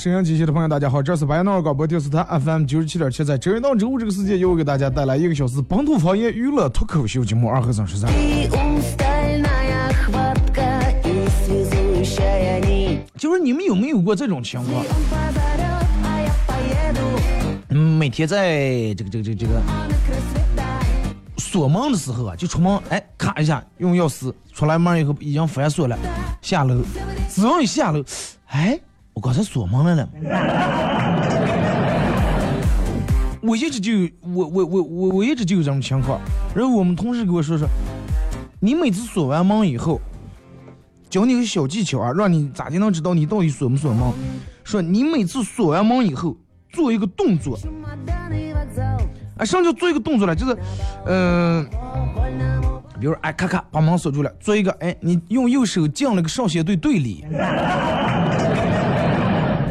沈音机器的朋友，大家好，这是白彦淖尔广播电视台 FM 九十七点七，在周阳到周五这个世界，又给大家带来一个小时本土方言娱乐脱口秀节目《二合三十三》。就是你们有没有过这种情况？嗯，每天在这个这个这个这个锁门的时候啊，就出门，哎，咔一下用钥匙出来门以后已经反锁了，下楼，只要一下楼，哎。刚才锁门来了。我一直就有，我我我我我一直就有这种情况。然后我们同事给我说说，你每次锁完门以后，教你个小技巧啊，让你咋的能知道你到底锁没锁门。说你每次锁完门以后，做一个动作。啊，什么叫做一个动作呢？就是嗯，比如说，哎，咔咔把门锁住了，做一个，哎，你用右手进了个少先队队里。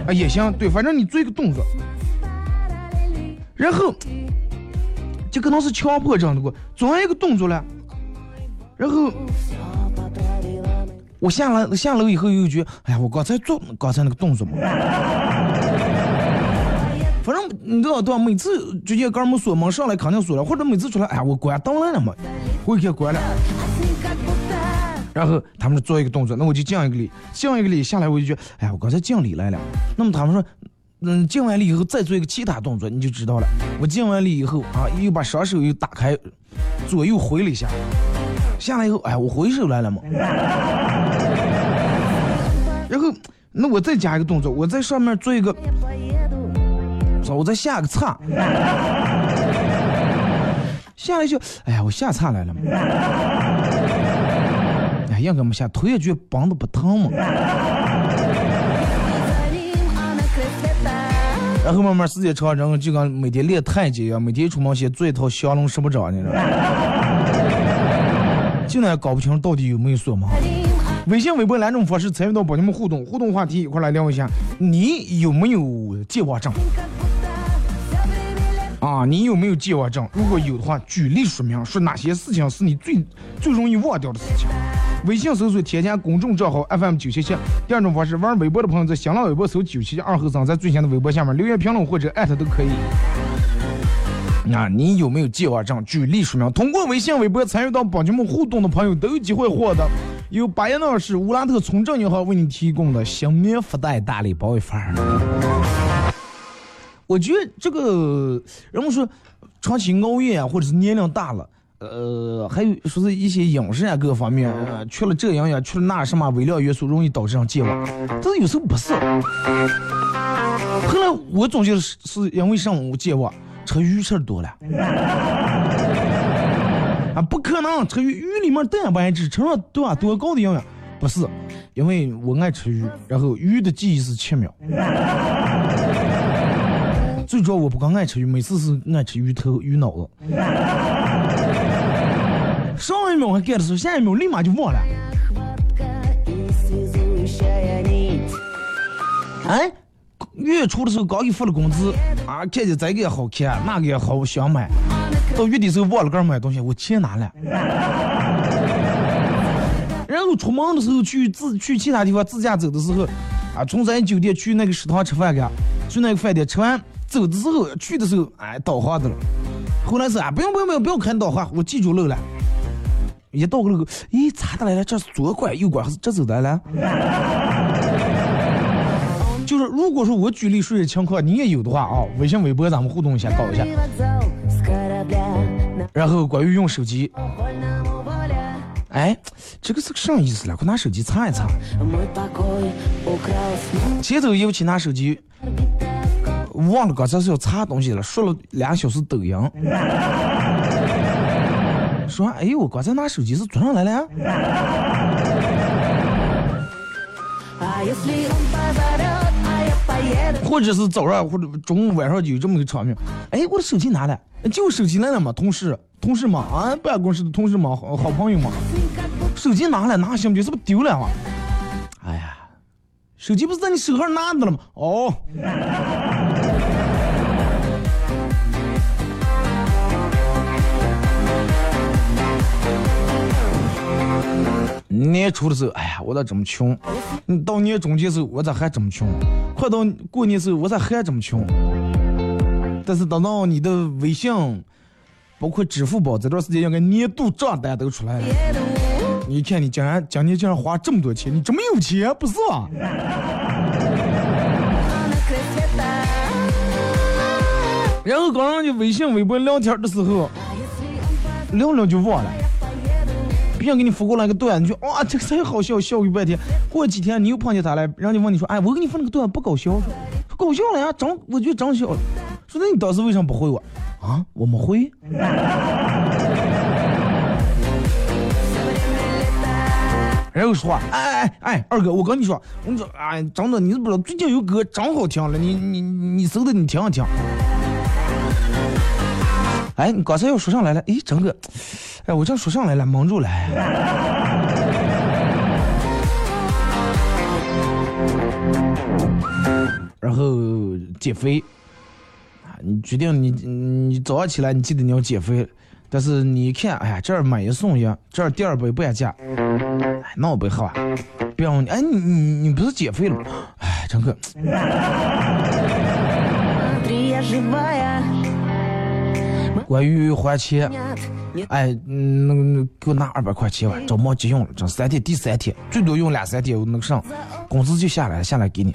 啊也行，对，反正你做一个动作，然后就可能是强迫症的过，做完一个动作了，然后我下来下楼以后又觉得，哎呀，我刚才做刚才那个动作嘛。反正你知道对吧？每次直接哥们锁门上来肯定锁了，或者每次出来，哎呀，我关灯了嘛，我给关了。然后他们做一个动作那我就敬一个礼敬一个礼下来我就觉得哎呀我刚才敬礼来了那么他们说嗯敬完礼以后再做一个其他动作你就知道了我敬完礼以后啊又把双手又打开左右回了一下。下来以后哎我回手来了嘛？然后那我再加一个动作我在上面做一个走我再下个叉下来就哎呀我下叉来了嘛。应该没下头也觉得绑的不疼吗 然后慢慢时间长了然后就跟每天练太极一样每天出门先做一套降龙十八掌你知道吗？进来搞不清到底有没有锁门微信微博两种方式参与到宝你们互动互动话题一块来聊一下你有没有健忘症？啊你有没有健忘症？如果有的话举例说明说哪些事情是你最最容易忘掉的事情？微信搜索添加公众账号 FM 九七七。第二种方式，玩微博的朋友在新浪微博搜九七七二和尚，在最新的微博下面留言评论或者艾特都可以。那你有没有健忘症？举例说明。通过微信、微博参与到帮节目互动的朋友都有机会获得由巴彦淖尔市乌拉特村镇银行为你提供的新棉福袋大礼包一份。我觉得这个人们说长期熬夜啊，或者是年龄大了，呃，还有说是一些饮食啊各方面，呃，缺了这营养，缺了那什么微量元素，容易导致上健忘。但是有时候不是。后来我总结是，是因为上午健忘，吃鱼吃多了。啊，不可能，吃鱼鱼里面蛋白质，吃上对吧？多高的营养？不是，因为我爱吃鱼，然后鱼的记忆是七秒。最主要我不光爱吃鱼，每次是爱吃鱼头、鱼脑子。上一秒还 get 的时候，下一秒立马就忘了。哎，月初的时候刚给发了工资，啊，看见这个也好看，那个也好想买，到月底时候忘了个买东西，我钱拿了。然后出门的时候去自去其他地方自驾走的时候，啊，从咱酒店去那个食堂吃饭去，去那个饭店吃完。走的时候，去的时候，哎，导航的了。后来是啊，不用不用不用不用看导航，我记住路了。一到个路口，咦，咋的来了？这是左拐右拐还是直走的了？就是如果说我举例说的情况，你也有的话啊，微信微博咱们互动一下，搞一下。然后关于用手机，哎，这个是个啥意思了？快拿手机擦一擦。前头尤其拿手机。忘了刚才是要查东西了，说了两小时抖音。说哎呦，我刚才拿手机是做上来了。或者是早上或者中午晚上就有这么个场面，哎，我的手机拿了，就手机来了嘛，同事同事嘛，啊，办公室的同事嘛，好好朋友嘛，手机拿了拿行不行？是不是丢了嘛？哎呀，手机不是在你手上拿的了吗？哦。年初的时候，哎呀，我咋这么穷？到年中的时候，我咋还这么穷？快到过年时候，我咋还这么穷？但是等到你的微信，包括支付宝这段时间，应该年度账单都出来了，你看你竟然今年竟然花这么多钱，你这么有钱不是吧？然后刚刚就微信、微博聊天的时候，聊聊就忘了。别人给你发过来个段，你就哇，这个太好笑，笑一半天。过几天你又碰见他了，人家问你说，哎，我给你发那个段不搞笑，说搞笑了呀，长我觉得长笑。说那你当时为什么不回我？啊，我没回。然后说，哎哎哎，二哥，我跟你说，我跟你说，哎，真的，你是不知道，最近有歌真好听了，你你你搜的，你听一听。哎，你刚才又说上来了，哎，整个。哎，我这说上来了，蒙住了。然后减肥啊，你决定你你早上起来，你记得你要减肥。但是你一看，哎呀，这儿买一送一，这儿第二杯不加价，哎，那我不喝啊。不要你，哎，你你你不是减肥了吗？哎，张哥。关于还钱。哎，那个给我拿二百块钱吧，着忙急用了，这三天第三天，最多用两三天，那个上工资就下来了，下来给你。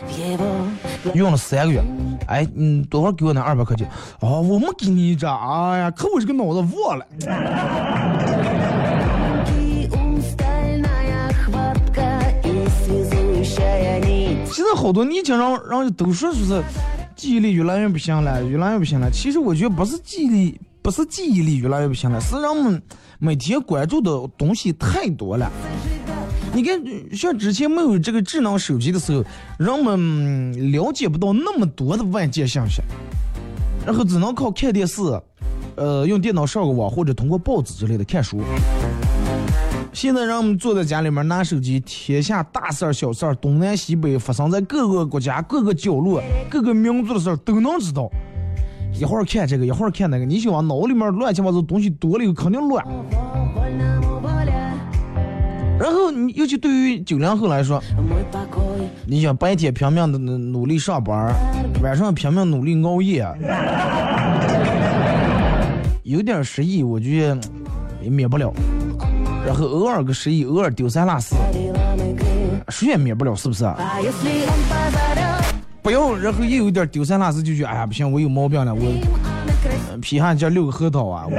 用了三个月，哎，嗯，多会儿给我拿二百块钱？哦，我没给你这，哎呀，可我这个脑子忘了。现在好多年轻人，人都说说是记忆力越来越不行了，越来越不行了。其实我觉得不是记忆力。不是记忆力越来越不行了，是人们每天关注的东西太多了。你看，像之前没有这个智能手机的时候，人们了解不到那么多的外界信息，然后只能靠看电视，呃，用电脑上个网或者通过报纸之类的看书。现在让我们坐在家里面拿手机，天下大事儿、小事儿、东南西北发生在各个国家、各个角落、各个民族的事儿都能知道。一会儿看这个，一会儿看那个，你想往脑里面乱七八糟东西多了以后肯定乱。然后你尤其对于九零后来说，你想白天拼命的努力上班，晚上拼命努力熬夜，有点失忆，我觉得也免不了。然后偶尔个失忆，偶尔丢三落四，谁也免不了，是不是？不要，然后一有点丢三落四就觉得，哎呀不行，我有毛病了，我皮下这六个核桃啊！我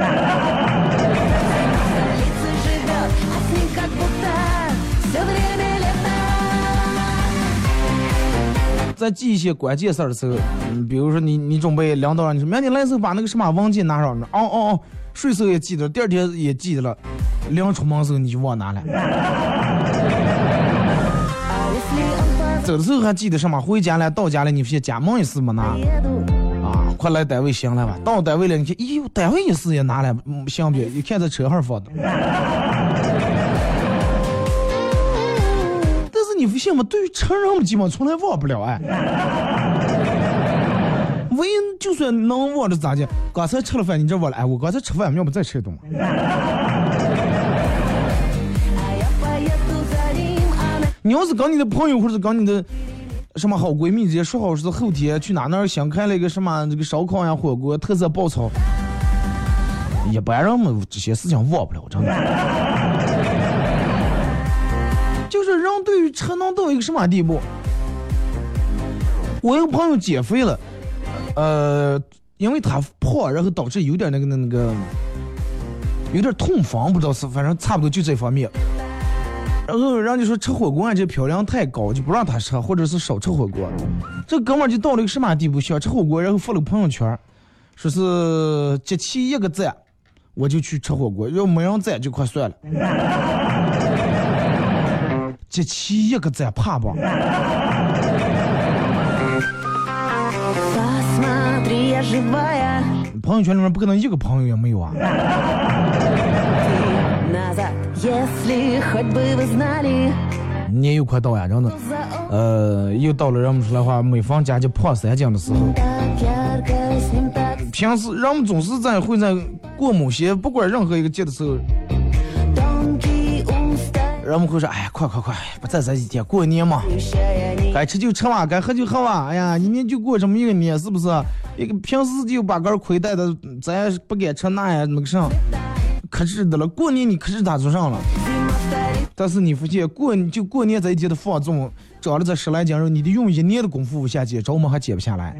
在记一些关键事儿的时候，嗯，比如说你你准备领导让你说明天来时候把那个什么文件拿上，哦哦哦，睡时候也记得，第二天也记得了，临出门时候你就忘拿了。走的时候还记得什么？回家了，到家了，你发现家门也是没拿，啊，快来单位行了吧？到单位了，你看，咦，单位也是也拿了，相片一看在车上放的。但是你不信吗？对于成人们，基本从来忘不了哎。唯一就算能忘着咋的？刚才吃了饭，你这忘了？哎，我刚才吃饭，要不再吃一顿？你要是跟你的朋友或者跟你的什么好闺蜜直接说好是后天去哪哪儿新开了一个什么这个烧烤呀火锅特色爆炒，一般人们这些事情忘不了，真的。就是人对于吃能到一个什么地步？我一个朋友减肥了，呃，因为他胖，然后导致有点那个那那个有点痛风，不知道是，反正差不多就这方面。然后人家说吃火锅啊，这漂量太高，就不让他吃，或者是少吃火锅。这哥们儿就到了一个什么地步？想吃火锅，然后发了个朋友圈，说是集齐一个赞，我就去吃火锅；要没人赞就快算了。集齐一个赞，怕不？朋友圈里面不可能一个朋友也没有啊。年又快到呀，真的，呃，又到了人们说的话，每逢佳节胖三斤的时候。平时人们总是在会在过某些不管任何一个节的时候，人们会说，哎呀，快快快，不在这几天过年嘛，该吃就吃嘛，该喝就喝嘛，哎呀，一年就过这么一个年，是不是？一个平时就把个亏待的，咱也不敢吃那呀，那个啥。可是的了，过年你克制他做上了，但是你发现过就过年这一天的放纵，长了这十来斤肉，你得用一年的功夫下去，着么还减不下来。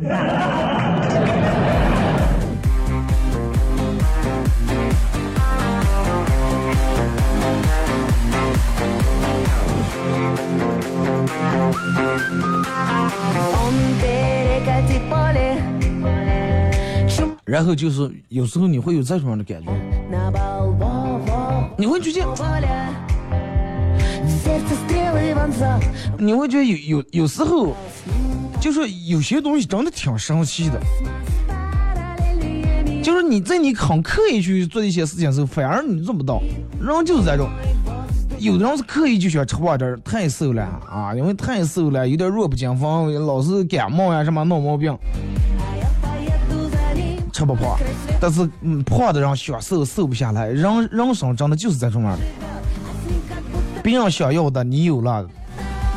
然后就是有时候你会有这种样的感觉。你会觉得，你会觉得有有有时候，就是有些东西真的挺神奇的，就是你在你很刻意去做一些事情的时候，反而你做不到。人就是这种，有的人是刻意就想吃胖点太瘦了啊，因为太瘦了，有点弱不禁风，老是感冒呀什么闹毛病。吃不胖，但是嗯，胖的人想瘦瘦不下来。人人生真的就是这种样的，别人想要的你有了，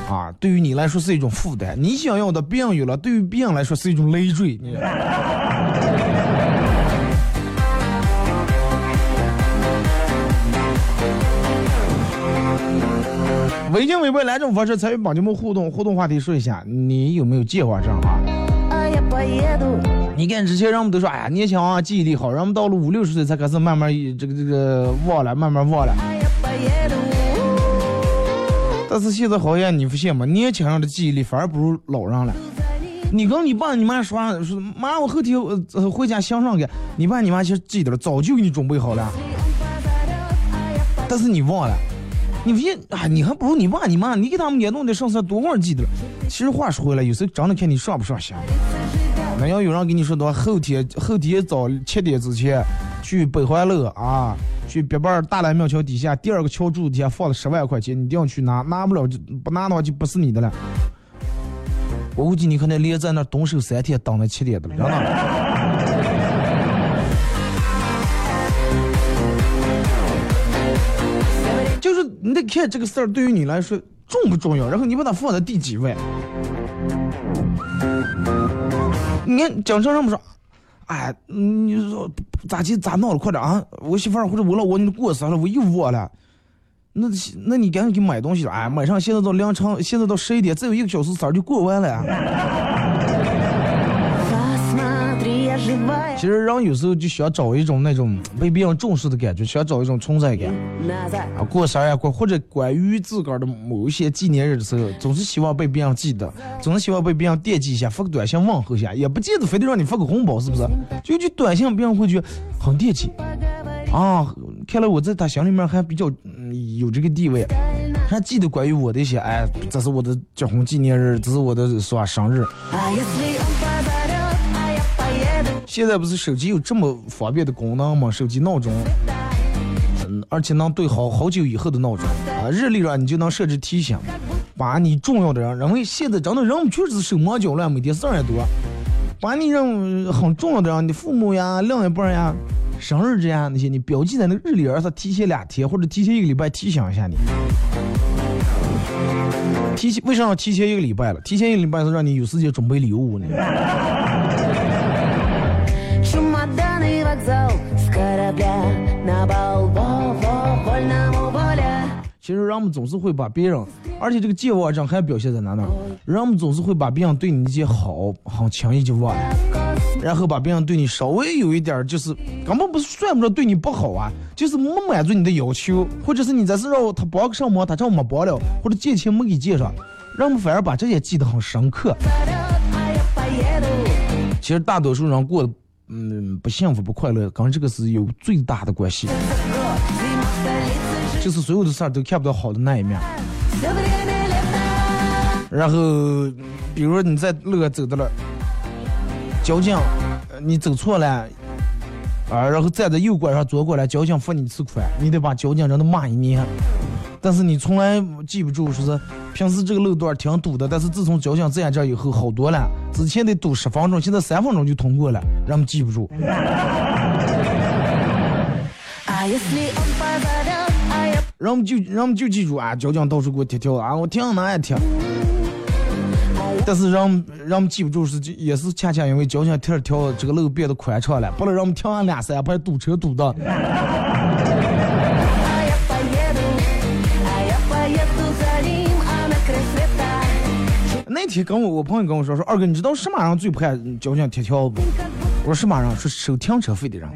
啊，对于你来说是一种负担；你想要的别人有了，对于别人来说是一种累赘。微信、微博两种方式参与帮节目互动，互动话题说一下，你有没有计划这样啊？你看之前人们都说，哎呀，年轻啊，记忆力好。人们到了五六十岁才开始慢慢这个这个忘了，慢慢忘了。但是现在好像你发现吗？年轻人的记忆力反而不如老人了。你跟你爸你妈说，说妈，我后天呃回家向上去。你爸你妈其实记得了，早就给你准备好了。但是你忘了，你不信啊，你还不如你爸你妈，你给他们也弄点上色多会儿记得了。其实话说回来，有时候长得看你上不上心。那要有人跟你说的话，后天后天早七点之前去北环路啊，去别班大蓝庙桥底下第二个桥柱底下放了十万块钱，你一定要去拿，拿不了就不拿的话就不是你的了。我估计你可能连在那蹲守三天，等了七点的了，就是你得看这个事儿对于你来说重不重要，然后你把它放在第几位。你看，经常人们说，哎，你说咋急咋闹了，快点啊！我媳妇儿或者我老公你过生日了，我又忘了。那那你赶紧给买东西了，哎，买上现在到凌晨，现在到十一点，再有一个小时三儿就过完了。其实人有时候就想找一种那种被别人重视的感觉，想找一种存在感。啊，过生日过或者关于自个儿的某一些纪念日的时候，总是希望被别人记得，总是希望被别人惦记一下，发个短信问候一下，也不见得非得让你发个红包，是不是？就就短信，别人会觉得很惦记。啊，看来我在他心里面还比较嗯有这个地位，还记得关于我的一些，哎，这是我的结婚纪念日，这是我的是吧生日。现在不是手机有这么方便的功能吗？手机闹钟，嗯，而且能对好好久以后的闹钟啊，日历上你就能设置提醒，把你重要的人，因为现在真的人们确实手忙脚乱，每天事儿也多，把你认很重要的人，你父母呀、另一半呀、生日这样那些，你标记在那个日历上，他提前两天或者提前一个礼拜提醒一下你。提前为啥要提前一个礼拜了？提前一个礼拜是让你有时间准备礼物呢。其实人们总是会把别人，而且这个健忘症还表现在哪呢？人们总是会把别人对你一些好很轻易就忘了，然后把别人对你稍微有一点就是根本不是算不着对你不好啊，就是没满足你的要求，或者是你这是让我他帮个什么，他这没帮了，或者借钱没给借上，人们反而把这些记得很深刻。其实大多数人过得嗯不幸福不快乐，跟这个是有最大的关系。就是所有的事儿都看不到好的那一面。然后，比如你在路上走到了交警，你走错了，啊，然后站在右拐上左拐来，交警罚你一次款，你得把交警人都骂一年。但是你从来记不住，说是平时这个路段挺堵的，但是自从交警在这以后好多了。之前得堵十分钟，现在三分钟就通过了，人们记不住。人们就人们就记住啊，交警到处给我贴条啊，我停哪也贴。但是人人们记不住是也是恰恰因为交警贴了条，这个路变得宽敞了，不然人们停完两三排堵车堵的。那天跟我我朋友跟我说说，二哥你知道什么人最怕交警贴条不？我说什么人？说收停车费的人。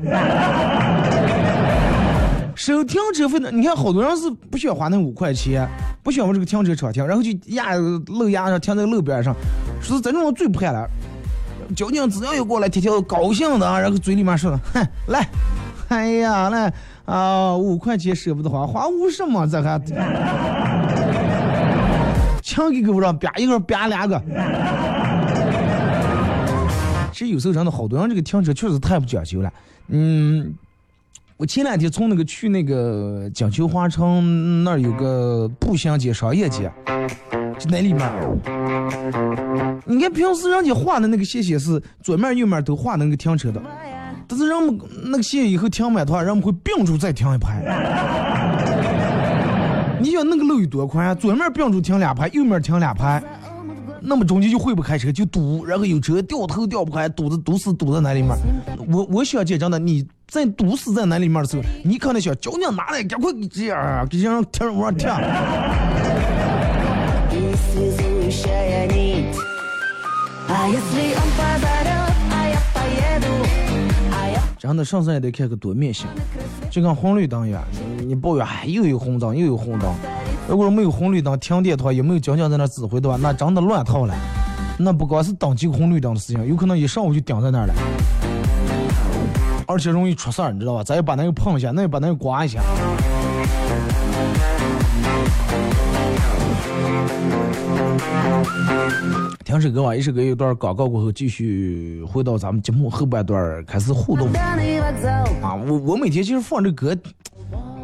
收停车费的，你看好多人是不需要花那五块钱，不需要我这个停车场停，然后就压路压上停在路边上，说是这种最怕了。交警只要一过来贴条，高兴的，然后嘴里面说的：“哼，来，哎呀，来啊，五块钱舍不得花，花五十嘛，这还。”枪给给不上，啪一个，啪两个。其实有时候真的好多人这个停车确实太不讲究了。嗯，我前两天从那个去那个锦绣花城那儿有个步行街、商业街，就那里面。你看平时人家画的那个线线是左面右面都画那个停车的，但是人们那个线以后停满的话，人们会并住再停一排。你想那个路有多宽啊？左面并住停两排，右面停两排，那么中间就会不开车，就堵，然后有车掉头掉不开，堵着堵死堵在那里面。我我想讲真的，你在堵死在那里面的时候，你可能想交警拿来，赶快给这样给这样停往上停。真的上山也得看个多面性，就跟红绿灯一样，你抱怨哎又有红灯又有红灯，如果说没有红绿灯停电的话，也没有交警在那指挥的话，那真的乱套了。那不光是等急红绿灯的事情，有可能一上午就顶在那儿了，而且容易出事儿，你知道吧？咱也把那个碰一下，那也把那个刮一下。听首歌吧，一首歌一段广告过后，继续回到咱们节目后半段开始互动。啊，我我每天其实放这歌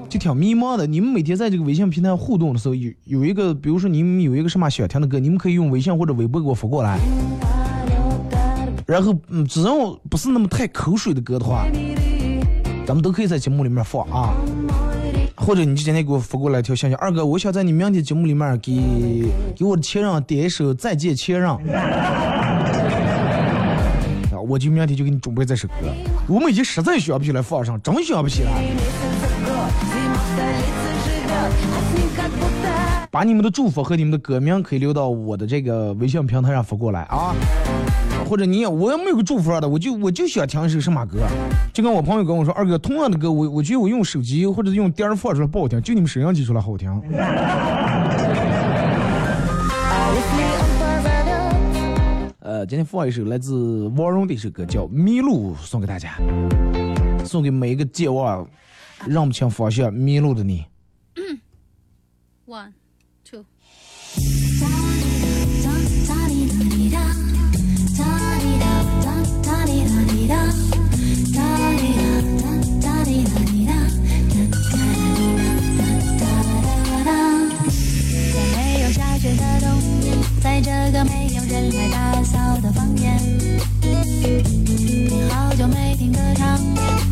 就挺迷茫的。你们每天在这个微信平台互动的时候，有有一个，比如说你们有一个什么想听的歌，你们可以用微信或者微博给我发过来。然后，嗯，只要不是那么太口水的歌的话，咱们都可以在节目里面放啊。或者你就今天给我发过来一条信息，二哥，我想在你明天节目里面给给我的前任点一首《再见前任》，啊，我就明天就给你准备这首歌。我们已经实在想不起来放上，真想不起来。把你们的祝福和你们的歌名可以留到我的这个微信平台上发过来啊。或者你也我也没有个祝福的，我就我就想听一首什么歌，就跟我朋友跟我说，二哥同样的歌，我我觉得我用手机或者用电儿放出来不好听，就你们摄像机出来好听。呃，今天放一首来自王蓉的一首歌，叫《迷路》，送给大家，送给每一个健忘、认不清方向、迷路的你。One, two. 在这个没有人来打扫的房间，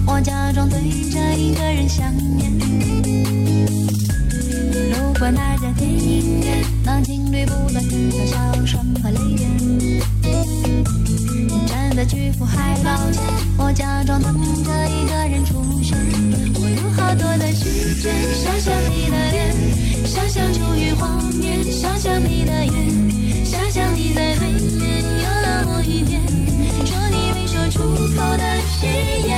我假装对着一个人想念。路过那家电影院，那情侣不断的笑声和泪点。站在巨幅海报前，我假装等着一个人出现。我有好多的时间，想象你的脸，想象出于画面，想象你的眼。想象你在对面，有那么一天，说你没说出口的誓言。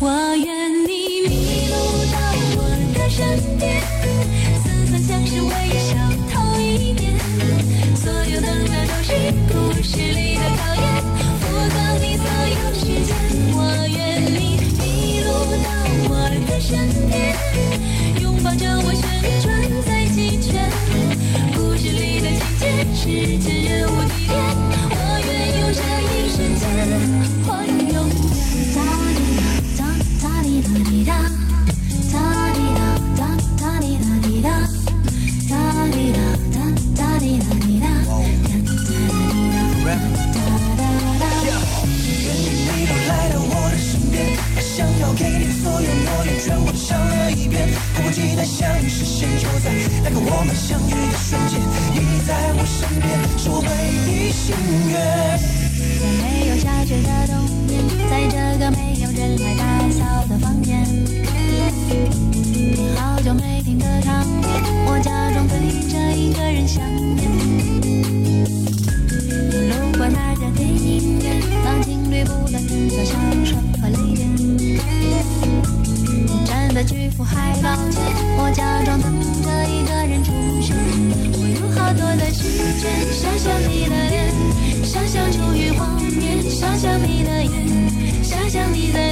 我愿你迷路到我的身边，四分像是微笑头一点。所有等待都是故事里的考验，付光你所有时间。我愿你迷路到我的身边，拥抱着我旋转在几圈。故事里的情节是千人无及待想实现，就在那个我们相遇的瞬间，你在我身边，是我唯一心愿。在没有下雪的冬天，在这个没有人来打扫的房间，好久没听歌唱片，我假装对着一个人想念。想你在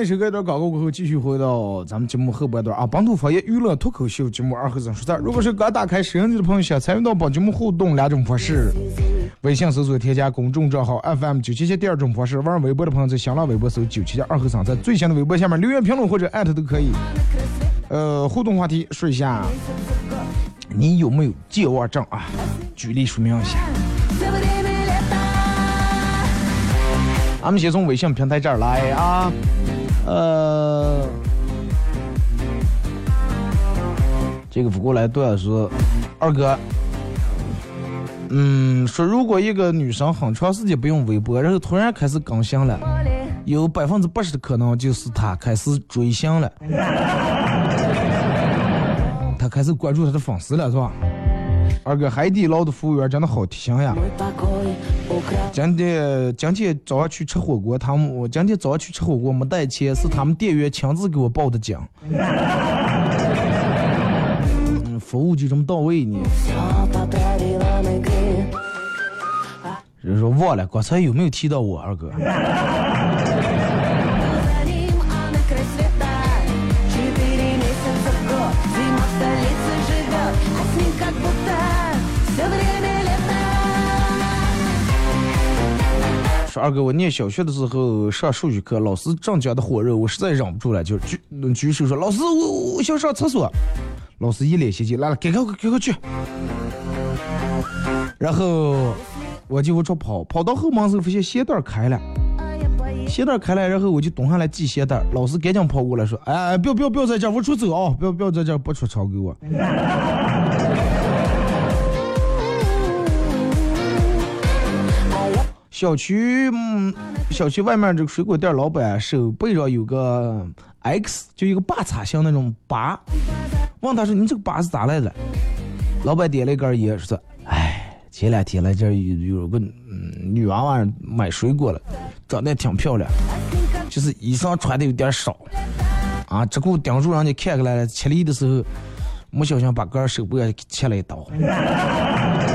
一首歌一段广告过后，继续回到咱们节目后半段啊！本土方言娱乐脱口秀节目二和三数字。如果是刚打开手机的朋友，想参与到本节目互动两种方式：微信搜索添加公众账号 FM 九七七；第二种方式，玩微博的朋友在新浪微博搜九七七二和三，在最新的微博下面留言评论或者艾特都可以。呃，互动话题说一下，你有没有健忘症啊？举例说明一下。俺们先从微信平台这儿来啊。呃，这个不过来段说，二哥，嗯，说如果一个女生很长时间不用微博，然后突然开始更新了，有百分之八十的可能就是她开始追星了，她开始关注她的粉丝了，是吧？二哥，海底捞的服务员真的好贴心呀。今天今天早上去吃火锅，他们我今天早上去吃火锅没带钱，是他们店员亲自给我报的警。嗯，服务就这么到位呢。人说忘了刚才有没有提到我二哥？二哥我念小学的时候上数学课老师正讲的火热我实在忍不住了就举举手说老师我我想上厕所。老师一脸嫌弃来了赶快赶快去。然后我就往出跑跑到后门时候发现鞋带开了。鞋带开了然后我就蹲下来系鞋带老师赶紧跑过来说哎不要不要不要在这我出走啊不要不要在这不出场给我。小区，嗯，小区外面这个水果店老板手背上有个 X，就一个八叉像那种疤，问他说：“你这个疤是咋来的？”老板点了一根烟，说：“哎，前两天来这有有个嗯女娃娃买水果了，长得挺漂亮，就是衣裳穿的有点少，啊，这股盯住人家看过来了，吃力的时候没小心把个手背切了一刀。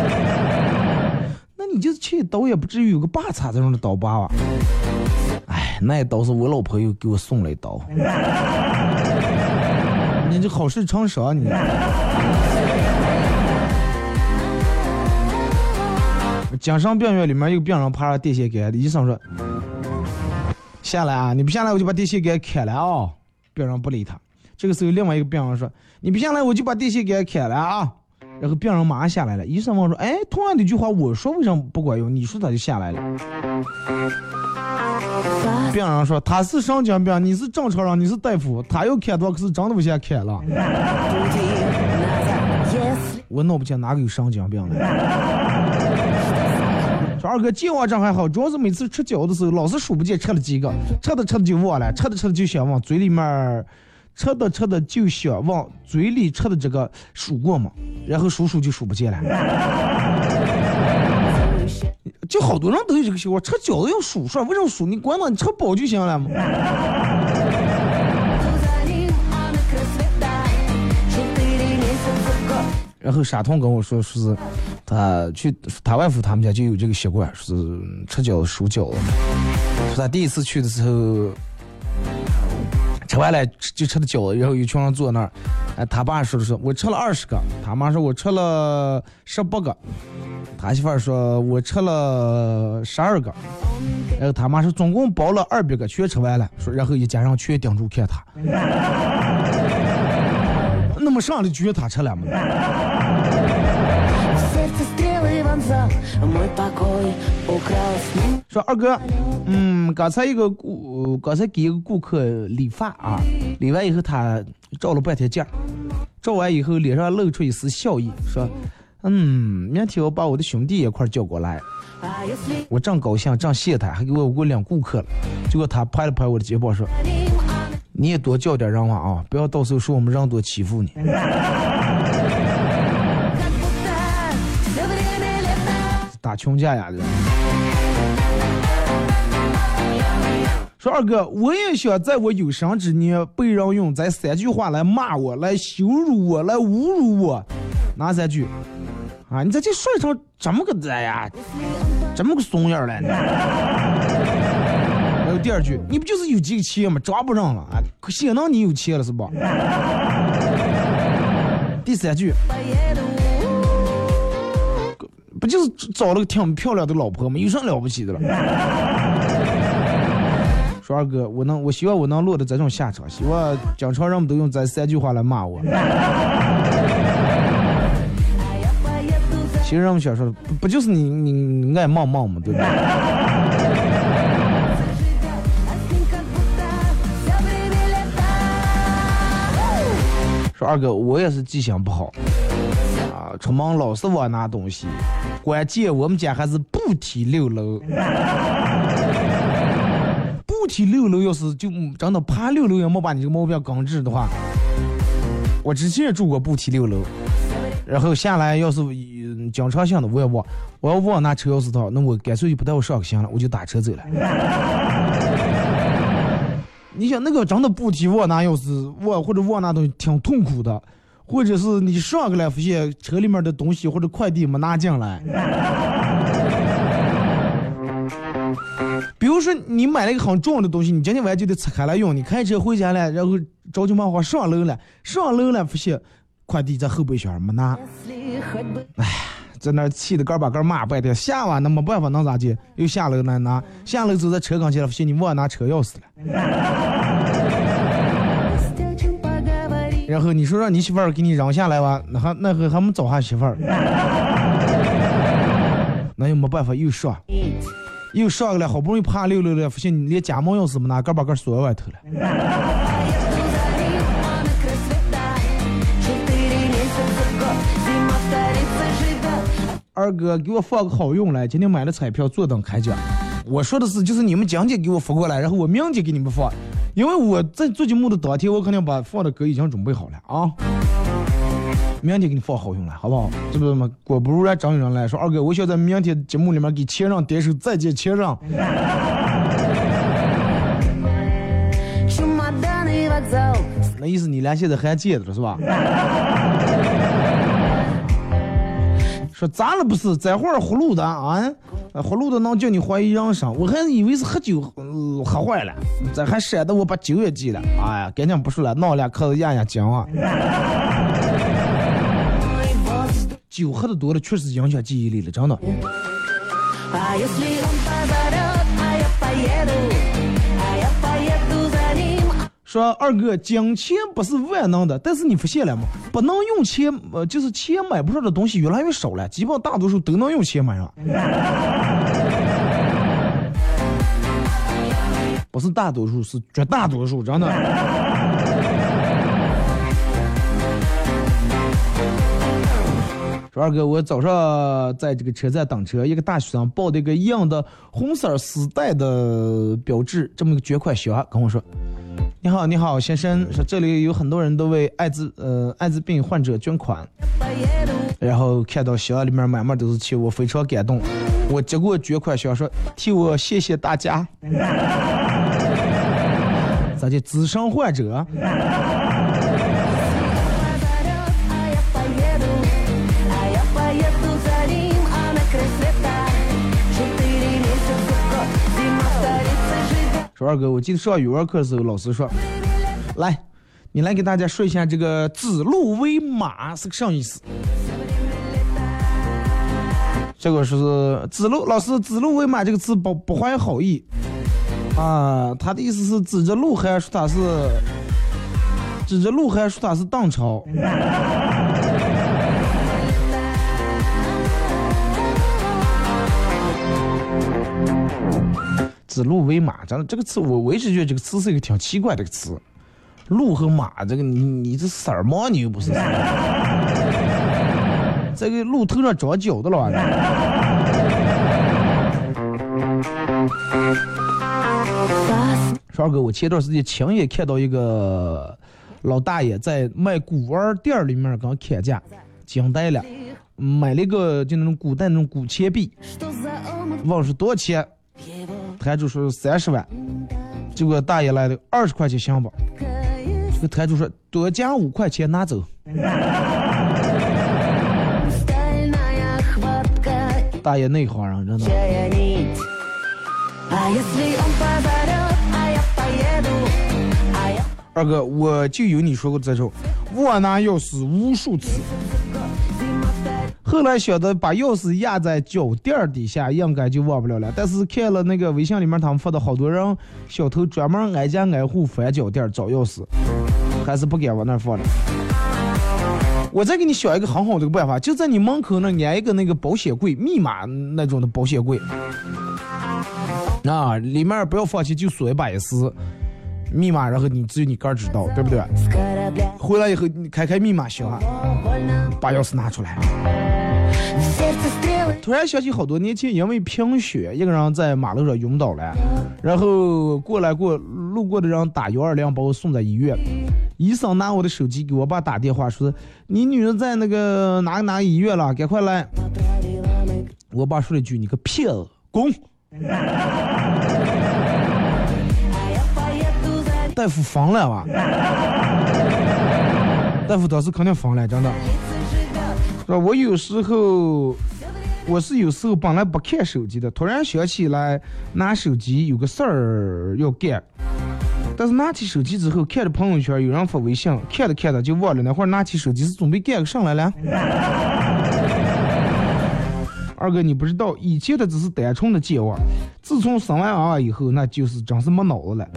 你就是切一刀也不至于有个八叉这种的刀疤吧？哎，那一刀是我老婆又给我送了一刀。你这好事成双你。精神病院里面有个病人爬上电线杆，医生说：“下来啊，你不下来我就把电线杆砍了啊！”病人不理他。这个时候，另外一个病人说：“你不下来我就把电线杆砍了啊！”然后病人马上下来了，医生问说，哎，同样的一句话，我说为什么不管用，你说他就下来了。病人说他是神经病，你是正常人，你是大夫，他要开刀，可是真的不想开了。我弄不清哪个有神经病了。说二哥，健忘这还好，主要是每次吃饺子的时候，老是数不见吃了几个，吃着吃着就忘了，吃着吃着就想往嘴里面。吃的吃的就想往嘴里吃的这个数过嘛？然后数数就数不见了。就好多人都有这个习惯，吃饺子要数数，为什么数？你管他，你吃饱就行了嘛。然后傻通跟我说，说是他去他外父他们家就有这个习惯，说是吃饺子数饺子。说他第一次去的时候。吃完了就吃的饺子，然后一群人坐那儿，哎，他爸说的是我吃了二十个，他妈说我吃了十八个，他媳妇儿说我吃了十二个，然后他妈说总共包了二百个，全吃完了，说然后一家人全盯住看他，那么上来就觉得他吃了嘛。说二哥，嗯，刚才一个顾，刚才给一个顾客理发啊，理完以后他照了半天镜，照完以后脸上露出一丝笑意，说，嗯，明天我把我的兄弟一块叫过来，我正高兴，正谢他，还给我我两顾客了，结果他拍了拍我的肩膀说，你也多叫点人话啊，不要到时候说我们人多欺负你。打群架呀的。说二哥，我也想在我有生之年被人用这三句话来骂我，来羞辱我，来侮辱我，哪三句？啊，你咋这帅成这么个的呀？这么个怂样了？还有第二句，你不就是有几个钱吗？抓不上了啊？显得你有钱了是吧？第三句。不就是找了个挺漂亮的老婆吗有什么了不起的了？说二哥我能我希望我能落得这种下场希望蒋超人们都用这三句话来骂我。其实他们想说的不就是你你你爱冒冒吗对不对说二哥我也是记性不好。出门老是忘拿东西，关键我们家还是不提六楼。不提六楼，要是就真的爬六楼也没把你这个毛病根治的话，我之前住过不提六楼，然后下来要是经常性的我也忘，我要忘拿车钥匙的话，那我干脆就不带我上行了，我就打车走了。你想那个真的不提忘拿钥匙，忘或者忘拿东西挺痛苦的，或者是你上个来发现车里面的东西或者快递没拿进来。比如说你买了一个很重要的东西，你今天晚上就得拆开来用。你开车回家了，然后着急忙慌上楼了，上楼了发现快递在后备箱没拿，哎，在那气得干把干骂半天。下完那没办法，能咋地？又下楼来拿，下楼走在车刚前了，发现你忘拿车钥匙了。然后你说让你媳妇儿给你扔下来吧那还那个还没找下媳妇儿。那又没办法又上又上来好不容易爬六六了发现你连家门钥匙没拿个把个锁外头了。二哥给我放个好用来今天买了彩票坐等开奖我说的是就是你们讲解给我发过来然后我明天给你们放因为我在做节目的当天，我肯定把放的歌已经准备好了啊，明天给你放好用了，好不好？这不嘛，果不如来张一山来，说二哥，我想在明天节目里面给前任点首再见前任。那意思你俩现在还记得了是吧？咋了不是这会儿呼芦的啊呼芦的能叫你怀疑人生。我还以为是喝酒喝坏了这还舍得我把酒也戒了。哎呀赶紧不说了闹两口子压压惊啊。酒喝的多了确实影响记忆力了真的。说二哥，金钱不是万能的，但是你发现了吗？不能用钱，呃，就是钱买不上的东西越来越少了，基本大多数都能用钱买上。不是大多数，是绝大多数，真的。说二哥，我早上在这个车站等车，一个大学生抱着一个硬的红色丝带的标志，这么一个捐款箱，跟我说：“你好，你好，先生，说这里有很多人都为艾滋呃艾滋病患者捐款，然后看到箱里面满满都是钱，我非常感动。我接过捐款箱，说替我谢谢大家。咱就资深患者。说二哥，我记得上语文课的时候，老师说，来，你来给大家说一下这个“指鹿为马”是个啥意思？这个是“指鹿”老师“指鹿为马”这个词不不怀好意啊，他的意思是指着鹿晗说他是指着鹿晗说他是当朝。指鹿为马，真的这个词我我一直觉得这个词是一个挺奇怪的词。鹿和马，这个你你这色儿吗？你又不是。这个鹿头上长角的了，少哥，我前段时间亲眼看到一个老大爷在卖古玩店里面刚砍价，惊呆了，买了一个就那种古代那种古钱币，问是多少钱，摊主说三十万，结果大爷来的二十块钱行不？这个摊主说多加五块钱拿走。大爷内行人，真的。二哥，我就有你说过这种，我拿钥匙无数次。后来晓得把钥匙压在脚垫儿底下，应该就忘不了了。但是看了那个微信里面他们发的好多人小偷专门挨家挨户翻脚垫找钥匙，还是不敢往那儿放了。我再给你想一个很好的办法，就在你门口那安一个那个保险柜，密码那种的保险柜，啊，里面不要放钱，就锁一把钥匙，密码，然后你只有你个儿知道，对不对？回来以后你开开密码箱，把钥匙拿出来。突然想起好多年前，因为贫血，一个人在马路上晕倒了，然后过来过路过的人打幺二零把我送在医院，医生拿我的手机给我爸打电话说，你女儿在那个哪哪医院了，赶快来。我爸说了一句，你个骗子，滚！大夫疯了吧？大夫当时肯定疯了，真的。说？我有时候，我是有时候本来不看手机的，突然想起来拿手机有个事儿要干，但是拿起手机之后，看着朋友圈有人发微信，看着看着就忘了，那会儿拿起手机是准备干个啥来了？二哥，你不知道，以前的只是单纯的健忘，自从生完娃娃以后，那就是真是没脑子了。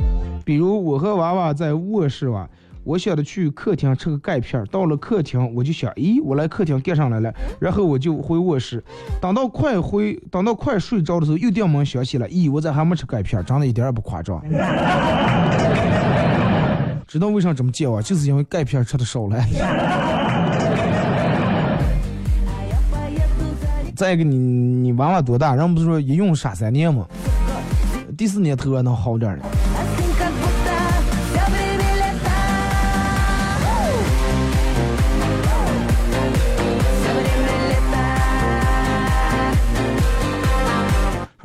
比如我和娃娃在卧室啊。我想着去客厅吃个钙片，到了客厅我就想，咦，我来客厅干上来了，然后我就回卧室，等到快回，等到快睡着的时候，又电门响起了，咦，我咋还没吃钙片？长得一点也不夸张。知道为啥这么叫啊？就是因为钙片吃的少了。再一个，你你娃娃多大？人不是说一用傻三年吗？第四年头还能好点呢。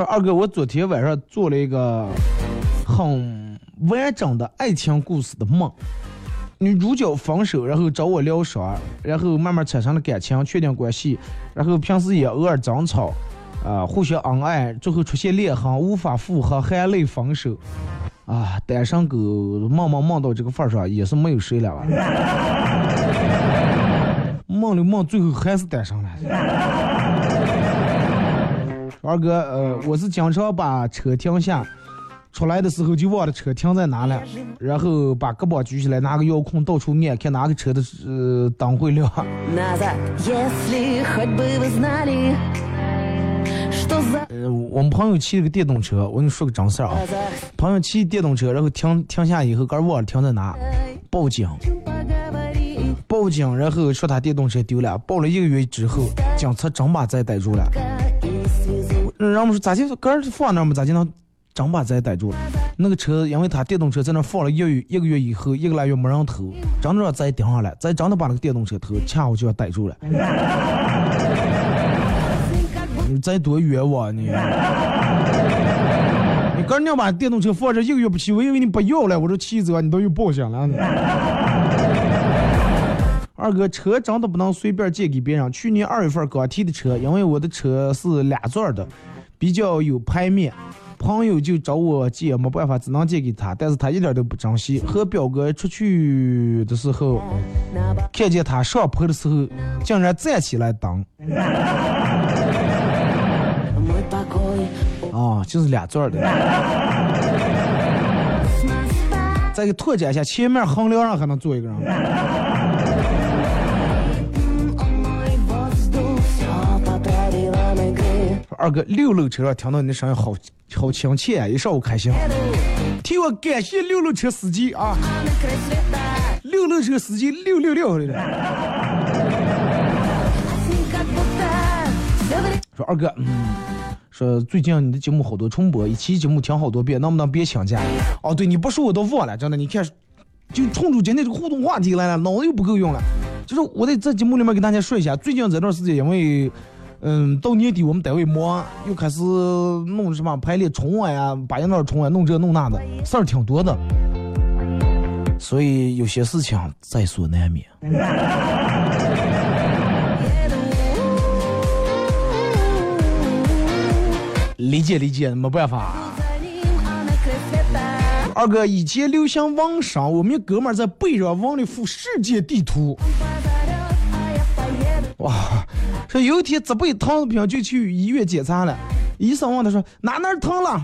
二哥，我昨天晚上做了一个很完整的爱情故事的梦。女主角分手，然后找我疗伤，然后慢慢产生了感情，确定关系，然后平时也偶尔争吵，啊，互相恩爱，最后出现裂痕，无法复合，含泪分手。啊，单身狗梦梦梦到这个份上，也是没有谁了吧？梦里梦，最后还是单身了。二哥，呃，我是经常把车停下，出来的时候就忘了车停在哪了，然后把胳膊举起来，拿个遥控到处按，看哪个车的呃灯会亮。呃，我们朋友骑了个电动车，我跟你说个真事儿啊，朋友骑电动车，然后停停下以后，刚忘了停在哪，报警，报警，然后说他电动车丢了，报了一个月之后，警察真把咱逮住了。然后我们说咋就杆儿放那儿嘛，咋就能真把咱逮住了？那个车，因为他电动车在那放了一月一个月以后，一个来月没人偷，真的让咱盯上了，咱真的把那个电动车偷，恰好就要逮住了。你再多冤枉你！你刚要把电动车放这一个月不骑，我以为你不要了，我说骑走你都有保险了。二哥，车真的不能随便借给别人。去年二月份刚提的车，因为我的车是两座的，比较有排面，朋友就找我借，没办法，只能借给他，但是他一点都不珍惜。和表哥出去的时候，看见他上坡的时候，竟然站起来等。啊，就是俩座的。再给拓展一下，前面横梁上还能坐一个人。二哥，六路车上听到你的声音好好亲切啊，一上午开心。替我感谢六路车司机啊，六路车司机六六六。说二哥，嗯，说最近你的节目好多重播，一期节目听好多遍，能不能别请假？哦，对，你不说我都忘了，真的，你看，就冲出今天这个互动话题来了，脑子又不够用了。就是我在这节目里面给大家说一下，最近这段时间因为，嗯，到年底我们单位忙，又开始弄什么排练春晚呀、八音段春晚，弄这弄那的，事儿挺多的，所以有些事情在所难免。理解理解，没办法。二哥，以前流行网上，我们哥们儿在背着纹了幅世界地图。哇，说有一天责背疼不行就去医院检查了，医生问他说哪哪疼了，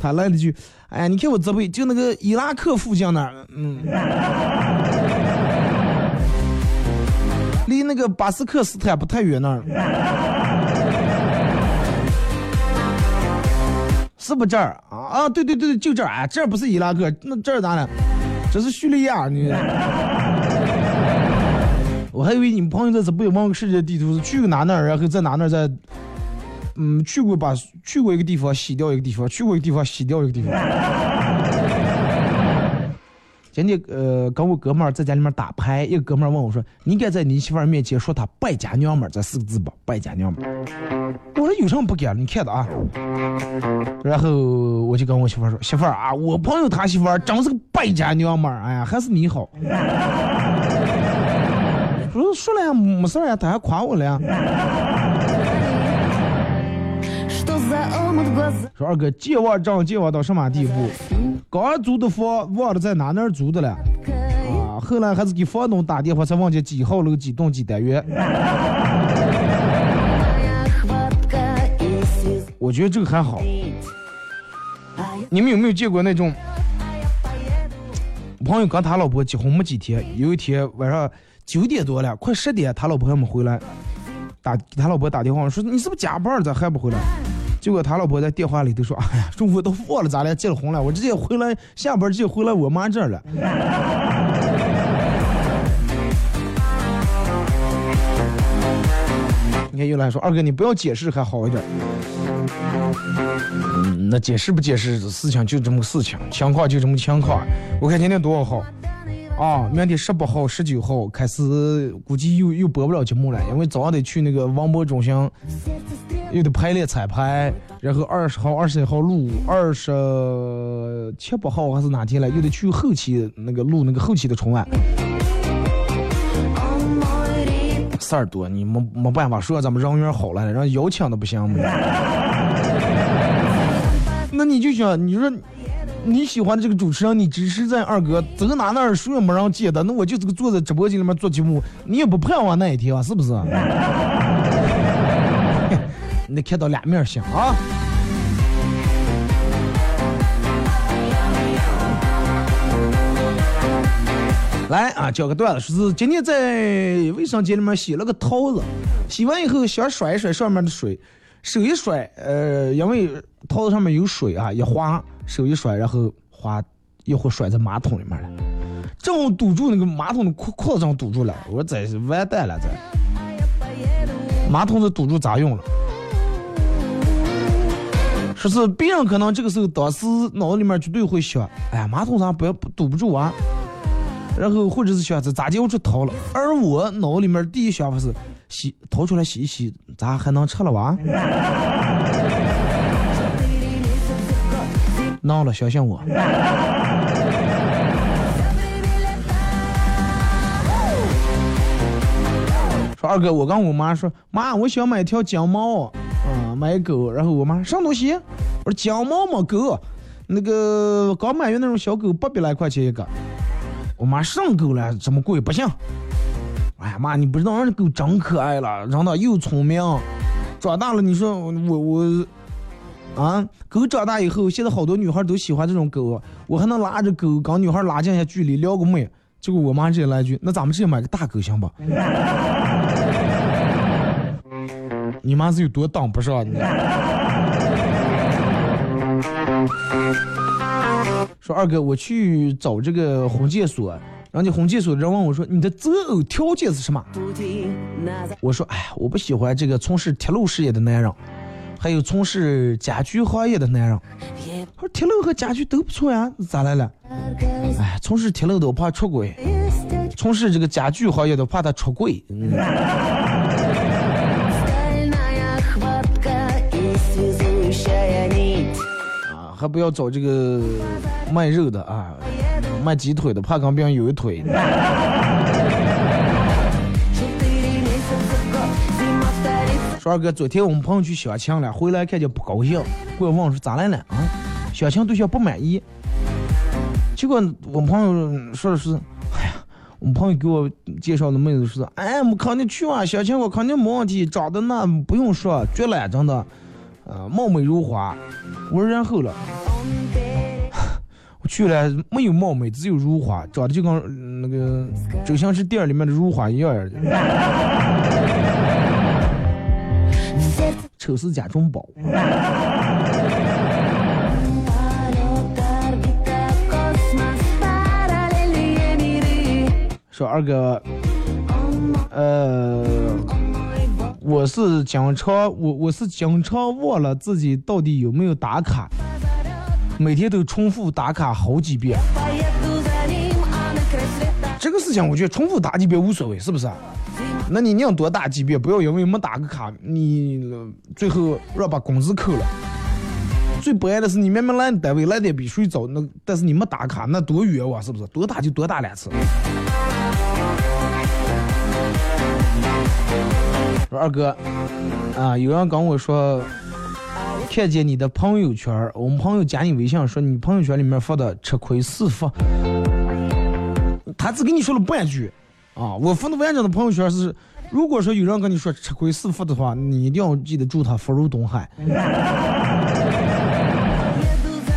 他来了句，哎，你看我责背就那个伊拉克附近那儿，嗯，离那个巴斯克斯坦不太远那儿。是不这儿啊啊？对对对，就这儿啊！这儿不是伊拉克，那这儿咋了？这是叙利亚你。我还以为你们朋友在这不问个世界地图，是去过哪哪儿，然后在哪哪儿在，嗯，去过把去过一个地方洗掉一个地方，去过一个地方洗掉一个地方。今天呃，跟我哥们儿在家里面打牌，一个哥们儿问我说：“你敢在你媳妇儿面前说她败家娘们儿这四个字不？败家娘们儿。”我说有什么不敢？你看的啊。然后我就跟我媳妇儿说：“媳妇儿啊，我朋友他媳妇儿真是个败家娘们儿，哎呀，还是你好。”我说说了呀，没事儿呀，他还夸我了呀。说二哥，健忘账健忘到什么地步？刚租的房忘了在哪哪儿租的了啊！后来还是给房东打电话才忘记几号楼几栋几单元。我觉得这个还好。你们有没有见过那种朋友跟他老婆结婚没几天，有一天晚上九点多了，快十点，他老婆还没回来，打给他老婆打电话说你是不是加班咋还不回来？结果他老婆在电话里头说：“哎呀，中午都忘了咱俩结了婚了，我直接回来下班直接回来我妈这儿了。”你看又来说二哥，你不要解释还好一点。嗯，那解释不解释，事情就这么个事情，情况就这么情况。我看今天多少号？啊，明天十八号、十九号开始，估计又又播不了节目了，因为早上得去那个王博中心，又得排练彩排，然后二十号、二十一号录，二十七八号还是哪天了，又得去后期那个录那个后期的春晚。事儿多，你没没办法说咱们人缘好了，让邀请的不行吗？那你就想，你说你喜欢的这个主持人，你只是在二哥走哪哪儿谁也没人接的，那我就这个坐在直播间里面做节目，你也不盼望那一天啊，是不是？你得看到两面行啊。来啊，讲个段子，说是今天在卫生间里面洗了个桃子，洗完以后想甩一甩上面的水，手一甩，呃，因为桃子上面有水啊，一滑，手一甩，然后滑一会甩在马桶里面了，正好堵住那个马桶的裤裤子上堵住了，我说这是完蛋了，这马桶子堵住咋用了？说是别人可能这个时候当时脑子里面绝对会想，哎呀，马桶上不要堵不住啊。然后或者是想着咋就出逃了，而我脑子里面第一想法是洗掏出来洗一洗，咋还能吃了哇？闹了，相信我。说二哥，我跟我妈说，妈，我想买条金毛，嗯，买狗。然后我妈上东西？我说金毛毛狗，那个刚买完那种小狗，八百来块钱一个。我妈上狗了，这么贵不行。哎呀妈，你不知道，人家狗真可爱了，长得又聪明，长大了你说我我啊，狗长大以后，现在好多女孩都喜欢这种狗，我还能拉着狗跟女孩拉近一下距离，撩个妹。结果我妈直接来一句：“那咱们直接买个大狗行吧？” 你妈是有多当不上你？说二哥，我去找这个婚介所，然后这婚介所的人问我说：“你的择偶条件是什么？”我说：“哎呀，我不喜欢这个从事铁路事业的男人，还有从事家具行业的男人，他说铁路和家具都不错呀，咋来了？哎，从事铁路的我怕出轨，从事这个家具行业的怕他出轨。啊，还不要找这个卖肉的啊，卖鸡腿的怕跟别人有一腿。说二哥，昨天我们朋友去相亲了，回来看见不高兴，过来问我说咋来了啊？相亲对象不满意。结果我们朋友说的是，哎呀，我们朋友给我介绍的妹子说，哎，我肯定去啊，相亲我肯定没问题，长得那不用说，绝了，真的，呃，貌美如花。我说然后了。我去了，没有貌美，只有如花，长得就跟那个周星驰电影里面的如花一样儿的。丑是假中宝。说二哥，呃，我是经常我我是经常忘了自己到底有没有打卡，每天都重复打卡好几遍。这个事情我觉得重复打几遍无所谓，是不是？那你宁多打几遍，不要因为没打个卡，你最后让把工资扣了。最不爱的是你明明来单位来的比谁早，那但是你没打卡，那多冤枉，是不是？多打就多打两次。说二哥，啊，有人跟我说，看见你的朋友圈，我们朋友加你微信说你朋友圈里面发的吃亏是福，他只跟你说了半句，啊，我发的完整的朋友圈是，如果说有人跟你说吃亏是福的话，你一定要记得祝他福如东海。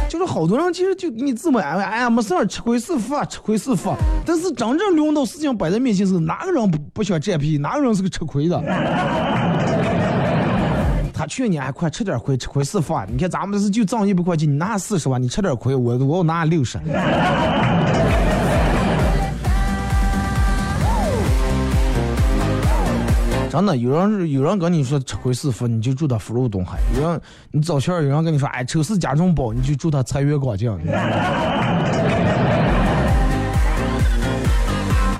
就是好多人其实就给你自我安慰，哎呀没事儿，吃亏是福啊，吃亏是福。但是真正轮到事情摆在面前时，哪个人不不想占便宜，哪个人是个吃亏的？他去年还，快吃点亏，吃亏是福啊！你看咱们这是就挣一百块钱，你拿四十万，你吃点亏，我我拿六十。真的，有人有人跟你说吃亏是福，你就祝他福如东海；有人你早前有人跟你说哎丑是家中宝，你就祝他财源广进。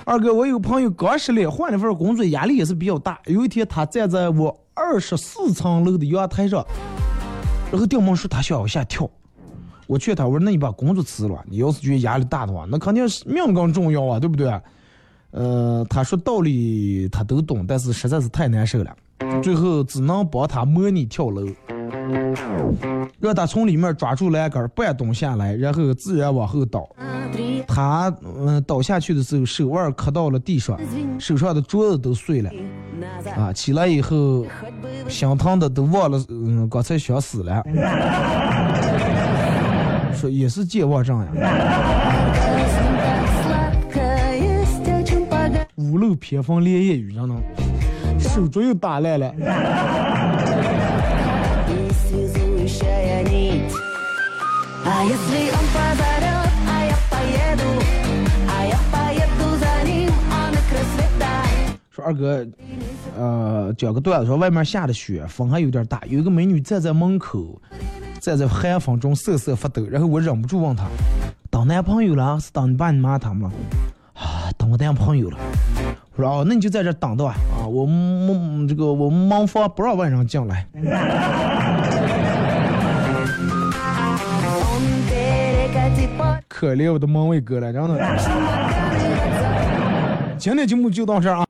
二哥，我有个朋友刚失恋，换了份工作，压力也是比较大。有一天，他站在我二十四层楼的阳台上，然后掉毛说他想往下跳。我劝他，我说那你把工作辞了，你要是觉得压力大的话，那肯定是命更重要啊，对不对？呃，他说道理他都懂，但是实在是太难受了，最后只能帮他模拟跳楼。让他从里面抓住栏杆，半蹲下来，然后自然往后倒。他嗯，倒下去的时候，手腕磕到了地上，手上的镯子都碎了。啊，起来以后，心疼的都忘了。嗯，刚才想死了。说也是健忘症呀。屋漏偏逢连夜雨，人呢，手镯又打烂了。说二哥，呃，讲个段子，说外面下的雪，风还有点大，有一个美女站在门口，站在寒风中瑟瑟发抖，然后我忍不住问她，当男朋友了，是当你爸你妈他们了？啊等我男朋友了。我说哦那你就在这等着吧啊我们这个我们猫不让外人进来。可怜我的门卫哥了然后呢？今天节目就到这啊。